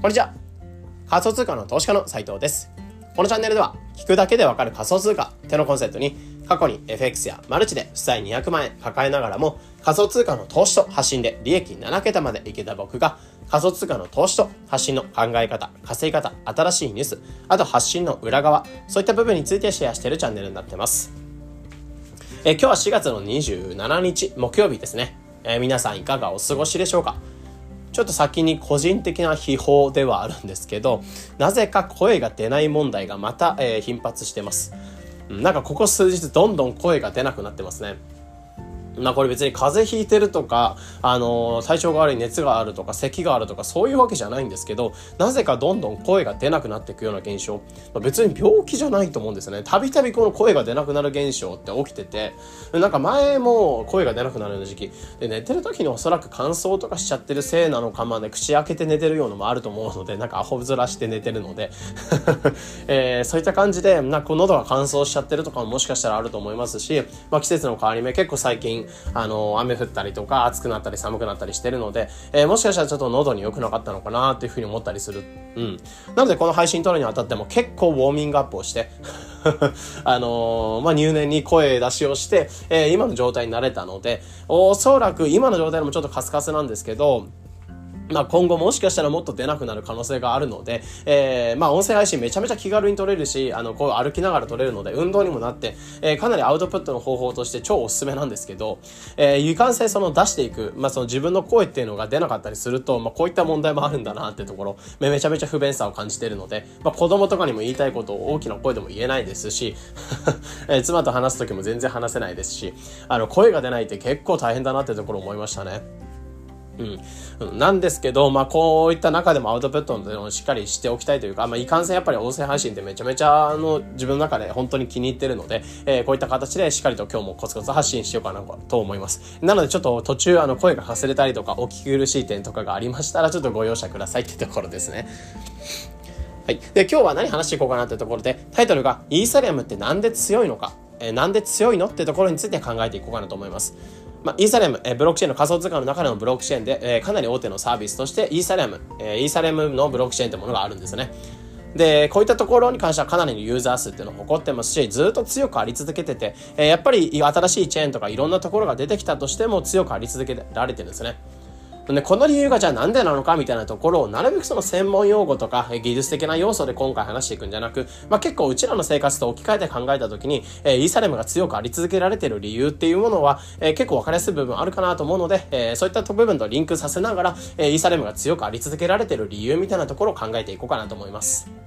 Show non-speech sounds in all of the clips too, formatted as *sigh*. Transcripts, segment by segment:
こんにちは。仮想通貨の投資家の斉藤です。このチャンネルでは、聞くだけでわかる仮想通貨ってのコンセプトに、過去に FX やマルチで負債200万円抱えながらも、仮想通貨の投資と発信で利益7桁までいけた僕が、仮想通貨の投資と発信の考え方、稼ぎ方、新しいニュース、あと発信の裏側、そういった部分についてシェアしているチャンネルになってます。え今日は4月の27日木曜日ですね。え、皆さんいかがお過ごしでしょうか？ちょっと先に個人的な秘宝ではあるんですけど、なぜか声が出ない問題がまた、えー、頻発してます。なんかここ数日どんどん声が出なくなってますね。まあこれ別に風邪ひいてるとか、あのー、体調が悪い熱があるとか、咳があるとか、そういうわけじゃないんですけど、なぜかどんどん声が出なくなっていくような現象。まあ、別に病気じゃないと思うんですね。たびたびこの声が出なくなる現象って起きてて、なんか前も声が出なくなるような時期。で、寝てる時におそらく乾燥とかしちゃってるせいなのか、まあね、口開けて寝てるようなのもあると思うので、なんかアホ面して寝てるので、*laughs* えー、そういった感じで、なんか喉が乾燥しちゃってるとかももしかしたらあると思いますし、まあ季節の変わり目結構最近、あの、雨降ったりとか、暑くなったり寒くなったりしてるので、えー、もしかしたらちょっと喉に良くなかったのかなっていうふうに思ったりする。うん。なので、この配信撮るにあたっても結構ウォーミングアップをして *laughs* あのー、まあ、入念に声出しをして、えー、今の状態になれたので、おそらく今の状態でもちょっとカスカスなんですけど、まあ、今後もしかしたらもっと出なくなる可能性があるので、えー、まあ、音声配信めちゃめちゃ気軽に撮れるし、あの、こう歩きながら撮れるので、運動にもなって、えー、かなりアウトプットの方法として超おすすめなんですけど、えー、いかんせんその出していく、まあ、その自分の声っていうのが出なかったりすると、まあ、こういった問題もあるんだなってところ、めちゃめちゃ不便さを感じてるので、まあ、子供とかにも言いたいことを大きな声でも言えないですし、*laughs* えー、妻と話す時も全然話せないですし、あの、声が出ないって結構大変だなってところ思いましたね。うん。なんですけど、まあ、こういった中でもアウトプットをしっかりしておきたいというか、まあ、いかんせんやっぱり音声配信ってめちゃめちゃ、あの、自分の中で本当に気に入ってるので、えー、こういった形でしっかりと今日もコツコツ発信しようかなと思います。なのでちょっと途中、あの、声がかすれたりとか、お聞き苦しい点とかがありましたら、ちょっとご容赦くださいってところですね。はい。で、今日は何話していこうかなってところで、タイトルが、イーサリアムってなんで強いのか、えー、なんで強いの？ってところについて考えていこうかなと思います。まあ、イーサレム、えー、ブロックチェーンの仮想通貨の中でのブロックチェーンで、えー、かなり大手のサービスとして、イーサレム、えー、イーサリアムのブロックチェーンというものがあるんですね。で、こういったところに関してはかなりのユーザー数っていうのを誇ってますし、ずっと強くあり続けてて、え、やっぱり新しいチェーンとかいろんなところが出てきたとしても強くあり続けられてるんですね。で、この理由がじゃあなんでなのかみたいなところを、なるべくその専門用語とか技術的な要素で今回話していくんじゃなく、まあ、結構うちらの生活と置き換えて考えた時に、えー、イーサレムが強くあり続けられている理由っていうものは、えー、結構分かりやすい部分あるかなと思うので、えー、そういった部分とリンクさせながら、えー、イーサレムが強くあり続けられている理由みたいなところを考えていこうかなと思います。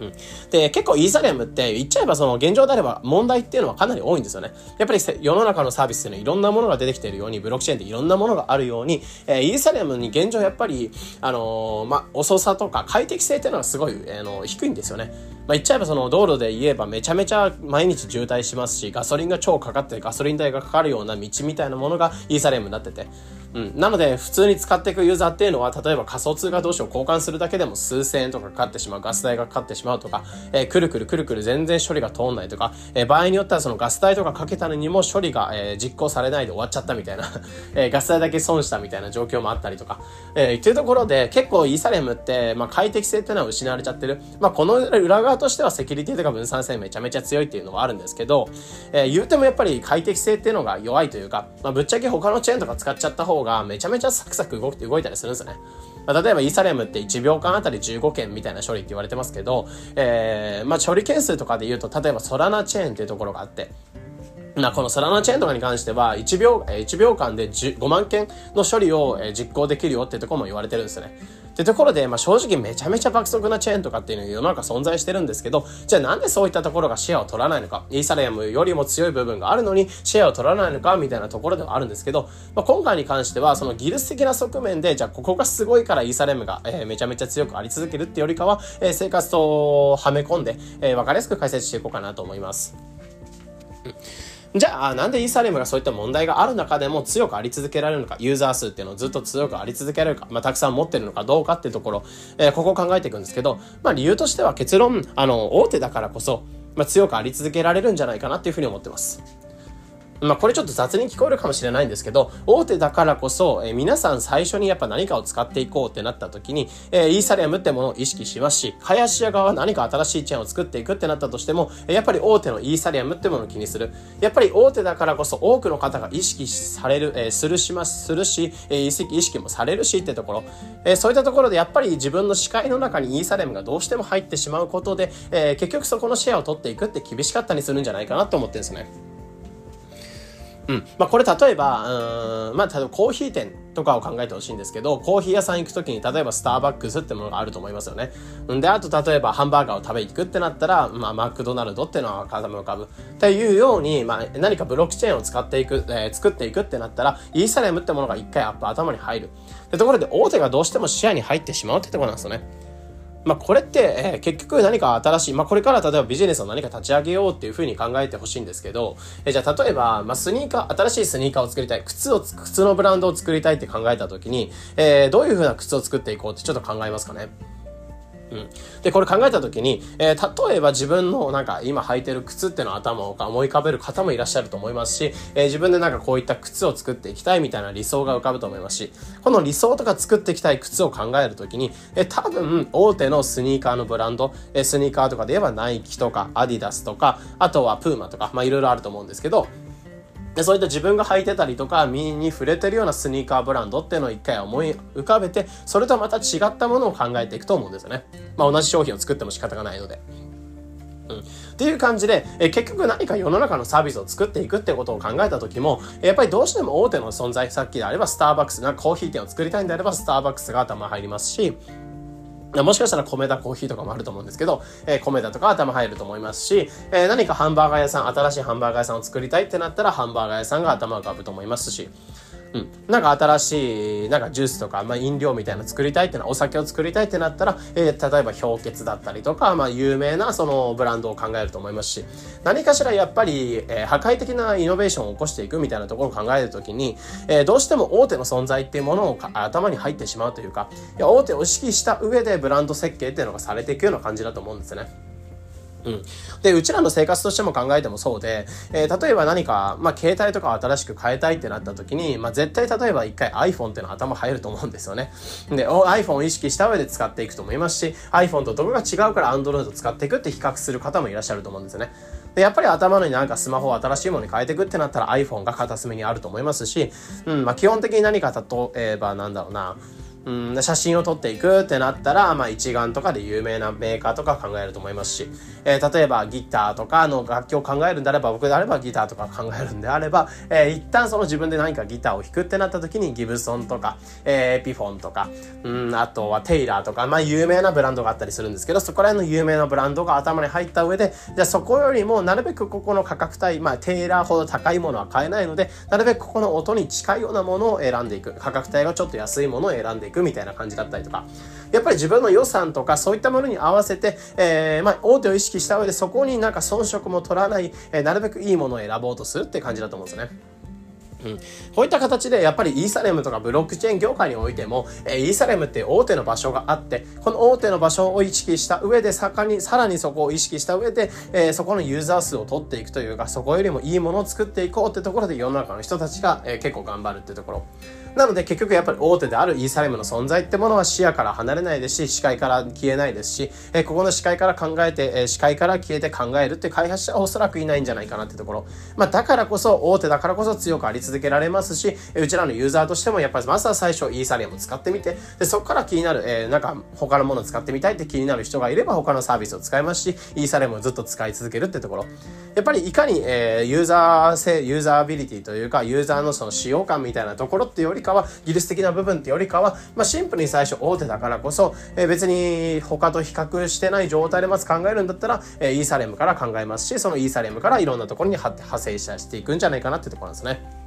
うん。で、結構イーサリアムって言っちゃえばその現状であれば問題っていうのはかなり多いんですよね。やっぱり世の中のサービスっていうのはいろんなものが出てきているように、ブロックチェーンっていろんなものがあるように、えー、イーサリアムに現状やっぱり、あのー、まあ、遅さとか快適性っていうのはすごい、あのー、低いんですよね。まあ、言っちゃえばその道路で言えばめちゃめちゃ毎日渋滞しますし、ガソリンが超かかってガソリン代がかかるような道みたいなものがイーサリアムになってて。うん。なので、普通に使っていくユーザーっていうのは、例えば仮想通貨同士を交換するだけでも数千円とかかかってしまう、ガス代がかかってしまうとか、えー、くるくるくるくる全然処理が通んないとか、えー、場合によってはそのガス代とかかけたのにも処理が、えー、実行されないで終わっちゃったみたいな *laughs* えー、ガス代だけ損したみたいな状況もあったりとか、えー、っていうところで、結構イーサレムって、まあ、快適性っていうのは失われちゃってる。まあ、この裏側としてはセキュリティとか分散性めちゃめちゃ強いっていうのはあるんですけど、えー、言うてもやっぱり快適性っていうのが弱いというか、まあ、ぶっちゃけ他のチェーンとか使っちゃった方ががめちゃめちゃサクサク動いて動いたりするんですよね。まあ、例えばイーサレムって1秒間あたり15件みたいな処理って言われてますけど、えー、まあ処理件数とかで言うと、例えばソラナチェーンっていうところがあって、まあ、このソラナチェーンとかに関しては、1秒、1秒間で5万件の処理を実行できるよっていうとこも言われてるんですよね。ってところで、まあ、正直めちゃめちゃ爆速なチェーンとかっていうのが世の中存在してるんですけど、じゃあなんでそういったところがシェアを取らないのか、イーサレムよりも強い部分があるのにシェアを取らないのか、みたいなところではあるんですけど、まあ、今回に関しては、その技術的な側面で、じゃあここがすごいからイーサレムが、えー、めちゃめちゃ強くあり続けるってよりかは、えー、生活とはめ込んで、えー、わかりやすく解説していこうかなと思います。うんじゃあ、なんでイーサリアムがそういった問題がある中でも強くあり続けられるのか、ユーザー数っていうのをずっと強くあり続けられるか、まあ、たくさん持ってるのかどうかっていうところ、えー、ここを考えていくんですけど、まあ、理由としては結論、あの、大手だからこそ、まあ、強くあり続けられるんじゃないかなっていうふうに思ってます。まあこれちょっと雑に聞こえるかもしれないんですけど、大手だからこそ、えー、皆さん最初にやっぱ何かを使っていこうってなった時に、えー、イーサリアムってものを意識しますし、林屋側は何か新しいチェーンを作っていくってなったとしても、やっぱり大手のイーサリアムってものを気にする。やっぱり大手だからこそ多くの方が意識される、えー、するします、するし、えー、意識意識もされるしってところ、えー、そういったところでやっぱり自分の視界の中にイーサリアムがどうしても入ってしまうことで、えー、結局そこのシェアを取っていくって厳しかったりするんじゃないかなと思ってるんですね。うん。まあ、これ例えば、うん、まあ、例えばコーヒー店とかを考えてほしいんですけど、コーヒー屋さん行くときに、例えばスターバックスってものがあると思いますよね。んで、あと例えばハンバーガーを食べに行くってなったら、まあ、マクドナルドっていうのは頭浮かぶ。っていうように、まあ、何かブロックチェーンを使っていく、えー、作っていくってなったら、イーサリアムってものが一回アップ頭に入る。ってところで、大手がどうしても視野に入ってしまうってところなんですよね。まあ、これって、えー、結局何か新しい、まあ、これから例えばビジネスを何か立ち上げようっていうふうに考えてほしいんですけど、えー、じゃあ例えば、まあ、スニーカー、新しいスニーカーを作りたい、靴を、靴のブランドを作りたいって考えた時に、えー、どういうふうな靴を作っていこうってちょっと考えますかね？うん。で、これ考えた時に、えー、例えば自分のなんか今履いてる靴っての頭を思い浮かべる方もいらっしゃると思いますし、えー、自分でなんかこういった靴を作っていきたいみたいな理想が浮かぶと思いますし、この理想とか作っていきたい靴を考える時に、えー、多分大手のスニーカーのブランド、えー、スニーカーとかで言えばナイキとかアディダスとか、あとはプーマとか、まあいろいろあると思うんですけど、で、そういった自分が履いてたりとか、身に触れてるようなスニーカーブランドっていうのを一回思い浮かべて、それとまた違ったものを考えていくと思うんですよね。まあ同じ商品を作っても仕方がないので。うん。っていう感じで、え結局何か世の中のサービスを作っていくってことを考えた時も、やっぱりどうしても大手の存在、さっきであればスターバックス、なんかコーヒー店を作りたいんであればスターバックスが頭入りますし、もしかしたら米田コーヒーとかもあると思うんですけど、えー、米田とか頭入ると思いますし、えー、何かハンバーガー屋さん、新しいハンバーガー屋さんを作りたいってなったら、ハンバーガー屋さんが頭浮かぶと思いますし、うん。なんか新しい、なんかジュースとか、まあ飲料みたいな作りたいってな、お酒を作りたいってなったら、えー、例えば氷結だったりとか、まあ有名なそのブランドを考えると思いますし、何かしらやっぱり、えー、破壊的なイノベーションを起こしていくみたいなところを考えるときに、えー、どうしても大手の存在っていうものを頭に入ってしまうというか、いや大手を意識した上でブランド設計っていうのがされていくような感じだと思うんですね。うん。で、うちらの生活としても考えてもそうで、えー、例えば何か、まあ、携帯とか新しく変えたいってなった時に、まあ、絶対例えば一回 iPhone っていうの頭入ると思うんですよね。で、iPhone を意識した上で使っていくと思いますし、iPhone とどこが違うから Android を使っていくって比較する方もいらっしゃると思うんですよね。で、やっぱり頭のになんかスマホを新しいものに変えていくってなったら iPhone が片隅にあると思いますし、うん、まあ、基本的に何か例えばなんだろうな、うん、写真を撮っていくってなったら、まあ一眼とかで有名なメーカーとか考えると思いますし、えー、例えばギターとかの楽器を考えるんであれば、僕であればギターとか考えるんであれば、えー、一旦その自分で何かギターを弾くってなった時にギブソンとか、えー、エピフォンとか、うん、あとはテイラーとか、まあ有名なブランドがあったりするんですけど、そこら辺の有名なブランドが頭に入った上で、じゃあそこよりもなるべくここの価格帯、まあテイラーほど高いものは買えないので、なるべくここの音に近いようなものを選んでいく。価格帯がちょっと安いものを選んでいくみたいな感じだったりとか、やっぱり自分の予算とかそういったものに合わせて、えー、まあ、大手を意識した上でそこになんか遜色も取らない、えー、なるべくいいものを選ぼうとするって感じだと思うんですね。うん、こういった形でやっぱりイーサレムとかブロックチェーン業界においても、えー、イーサレムって大手の場所があって、この大手の場所を意識した上で、さに、さらにそこを意識した上で、えー、そこのユーザー数を取っていくというか、そこよりもいいものを作っていこうってところで世の中の人たちが、えー、結構頑張るってところ。なので結局やっぱり大手であるイーサレムの存在ってものは視野から離れないですし、視界から消えないですし、えー、ここの視界から考えて、えー、視界から消えて考えるって開発者はおそらくいないんじゃないかなってところ。まあだからこそ、大手だからこそ強くあり続けられますし、うちらのユーザーとしてもやっぱりまずは最初イーサリアム使ってみて、で、そこから気になる、えー、なんか他のものを使ってみたいって気になる人がいれば他のサービスを使いますし、イーサリアムをずっと使い続けるってところ。やっぱりいかに、えー、ユーザー性、ユーザービリティというか、ユーザーのその使用感みたいなところってよりかは、技術的な部分ってよりかは、まあ、シンプルに最初大手だからこそ、えー、別に他と比較してない状態でまず考えるんだったら、えー、イーサレムから考えますし、そのイーサレムからいろんなところに派生していくんじゃないかなってところなんですね。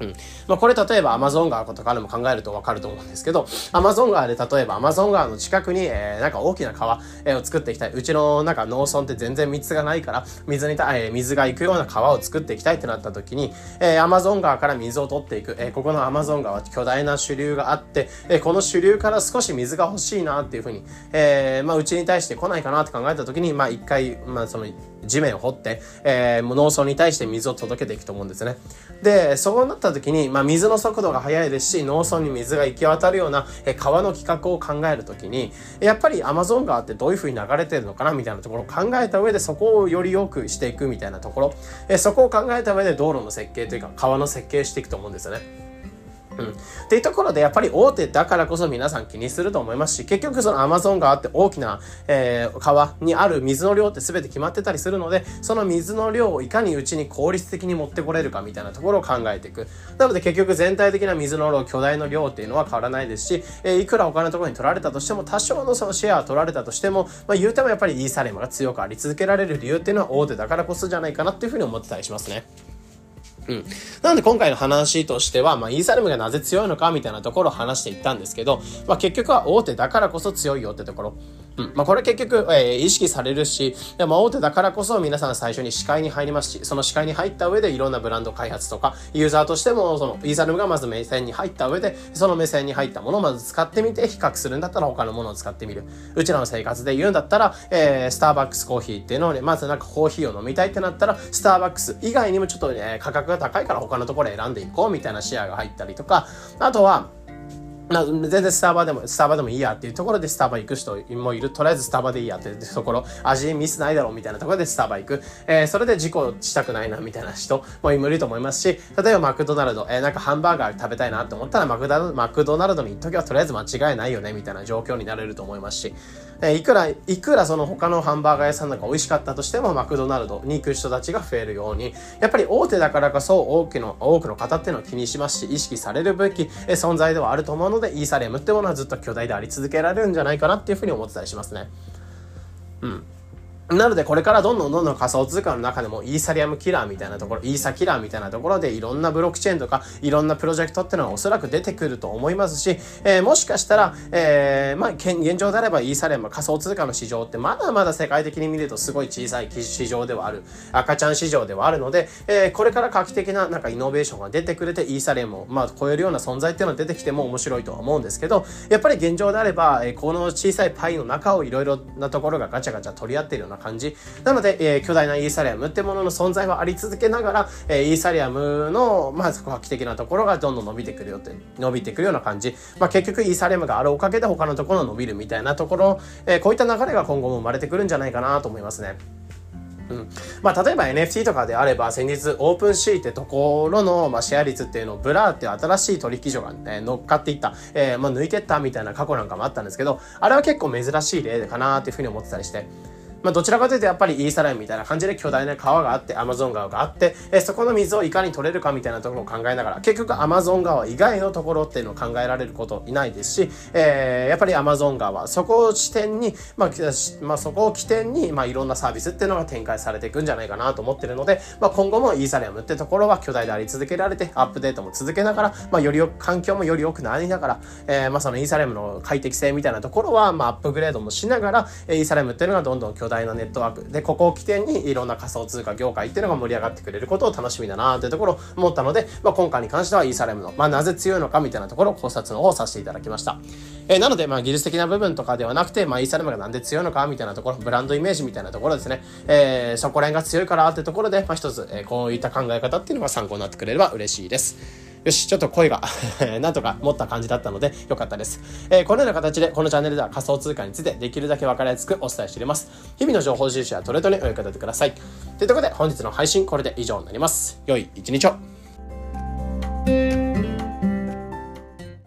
うん。まあ、これ例えば Amazon 川とかでも考えるとわかると思うんですけど、Amazon 川で例えば Amazon 川の近くに、えー、なんか大きな川、えー、を作っていきたい。うちのなんか農村って全然水がないから、水にた、えー、水が行くような川を作っていきたいってなった時に、えー、Amazon 川から水を取っていく。えー、ここの Amazon 川巨大な主流があって、えー、この主流から少し水が欲しいなっていうふうに、えー、まあ、うちに対して来ないかなって考えた時に、まあ、一回、まあ、その、地面を掘って、えー、農村に対して水を届けていくと思うんですね。で、そうなった時に、まあ、水の速度が速いですし、農村に水が行き渡るような、えー、川の規格を考える時に、やっぱりアマゾン川ってどういう風に流れてるのかなみたいなところを考えた上で、そこをより良くしていくみたいなところ、えー、そこを考えた上で道路の設計というか、川の設計していくと思うんですよね。うん。っていうところでやっぱり大手だからこそ皆さん気にすると思いますし、結局そのアマゾン川って大きな、えー、川にある水の量って全て決まってたりするので、その水の量をいかにうちに効率的に持ってこれるかみたいなところを考えていく。なので結局全体的な水の量、巨大の量っていうのは変わらないですし、えー、いくら他のところに取られたとしても、多少のそのシェアを取られたとしても、まあ言うてもやっぱりイーサレムが強くあり続けられる理由っていうのは大手だからこそじゃないかなっていうふうに思ってたりしますね。うん。なので今回の話としては、まあ、イーサレムがなぜ強いのかみたいなところを話していったんですけど、まあ、結局は大手だからこそ強いよってところ。うん。まあ、これ結局、えー、意識されるし、でも大手だからこそ皆さん最初に視界に入りますし、その視界に入った上でいろんなブランド開発とか、ユーザーとしても、その、イーサレムがまず目線に入った上で、その目線に入ったものをまず使ってみて、比較するんだったら他のものを使ってみる。うちらの生活で言うんだったら、えー、スターバックスコーヒーっていうのをね、まずなんかコーヒーを飲みたいってなったら、スターバックス以外にもちょっとね、価格が高いから他のところ選んでいこうみたいなシェアが入ったりとか、あとは、まあ、全然スタバでも、スタバでもいいやっていうところでスタバ行く人もいる。とりあえずスタバでいいやっていうところ、味ミスないだろうみたいなところでスタバ行く。えー、それで事故したくないなみたいな人もいると思いますし、例えばマクドナルド、えー、なんかハンバーガー食べたいなって思ったらマクダマクドナルドに行っとけばとりあえず間違いないよねみたいな状況になれると思いますし、えーいくら、いくらその他のハンバーガー屋さんなんか美味しかったとしても、マクドナルドに行く人たちが増えるように、やっぱり大手だからこそ多くの、多くの方っていうのを気にしますし、意識されるべき存在ではあると思うので、イーサリアムってものはずっと巨大であり続けられるんじゃないかなっていうふうに思ってたりしますね。うん。なのでこれからどんどんどんどん仮想通貨の中でもイーサリアムキラーみたいなところ、イーサキラーみたいなところでいろんなブロックチェーンとかいろんなプロジェクトっていうのはおそらく出てくると思いますし、えー、もしかしたら、えー、まあ現状であればイーサリアム仮想通貨の市場ってまだまだ世界的に見るとすごい小さい市場ではある、赤ちゃん市場ではあるので、えー、これから画期的ななんかイノベーションが出てくれてイーサリアムをまあ超えるような存在っていうのが出てきても面白いとは思うんですけど、やっぱり現状であれば、えー、この小さいパイの中をいろいろなところがガチャガチャ取り合っているような感じ。なので、えー、巨大なイーサリアムってものの存在はあり続けながら、えー、イーサリアムの、まあ、画期的なところがどんどん伸びてくるよって、伸びてくるような感じ。まあ、結局イーサリアムがあるおかげで他のところ伸びるみたいなところ、えー、こういった流れが今後も生まれてくるんじゃないかなと思いますね。うん。まあ、例えば NFT とかであれば、先日、 OpenSea ってところの、まあ、シェア率っていうのを、 Blur って新しい取引所が、ね、乗っかっていった、えー、まあ、抜いてったみたいな過去なんかもあったんですけど、あれは結構珍しい例かなっていうふうに思ってたりして、まあ、どちらかというとやっぱりイーサリアムみたいな感じで巨大な川があって、アマゾン川があって、えそこの水をいかに取れるかみたいなところを考えながら、結局アマゾン川以外のところっていうのを考えられることいないですし、えー、やっぱりアマゾン川、そこを地点に、まあ、まあ、そこを起点に、まあ、いろんなサービスっていうのが展開されていくんじゃないかなと思ってるので、まあ、今後もイーサリアムってところは巨大であり続けられて、アップデートも続けながら、まあ、よりよく、環境もより良くなりながら、えー、まあ、そのイーサリアムの快適性みたいなところは、まあ、アップグレードもしながら、イーサリアムっていうのがどんどん巨大なネットワーク、で、ここを起点にいろんな仮想通貨業界っていうのが盛り上がってくれることを楽しみだなというところを思ったので、まあ、今回に関してはイーサレムの、まあ、なぜ強いのかみたいなところを考察の方をさせていただきました。えー、なので、まあ、技術的な部分とかではなくて、まあ、イーサレムがなんで強いのかみたいなところ、ブランドイメージみたいなところですね。えー、そこら辺が強いからってところで、まあ、一つ、えー、こういった考え方っていうのが参考になってくれれば嬉しいです。よし、ちょっと声が *laughs* なんとか持った感じだったので、よかったです。えー、このような形で、このチャンネルでは仮想通貨についてできるだけ分かりやすくお伝えしています。日々の情報収集はトレードにお役立てください。ということで、本日の配信これで以上になります。良い一日を。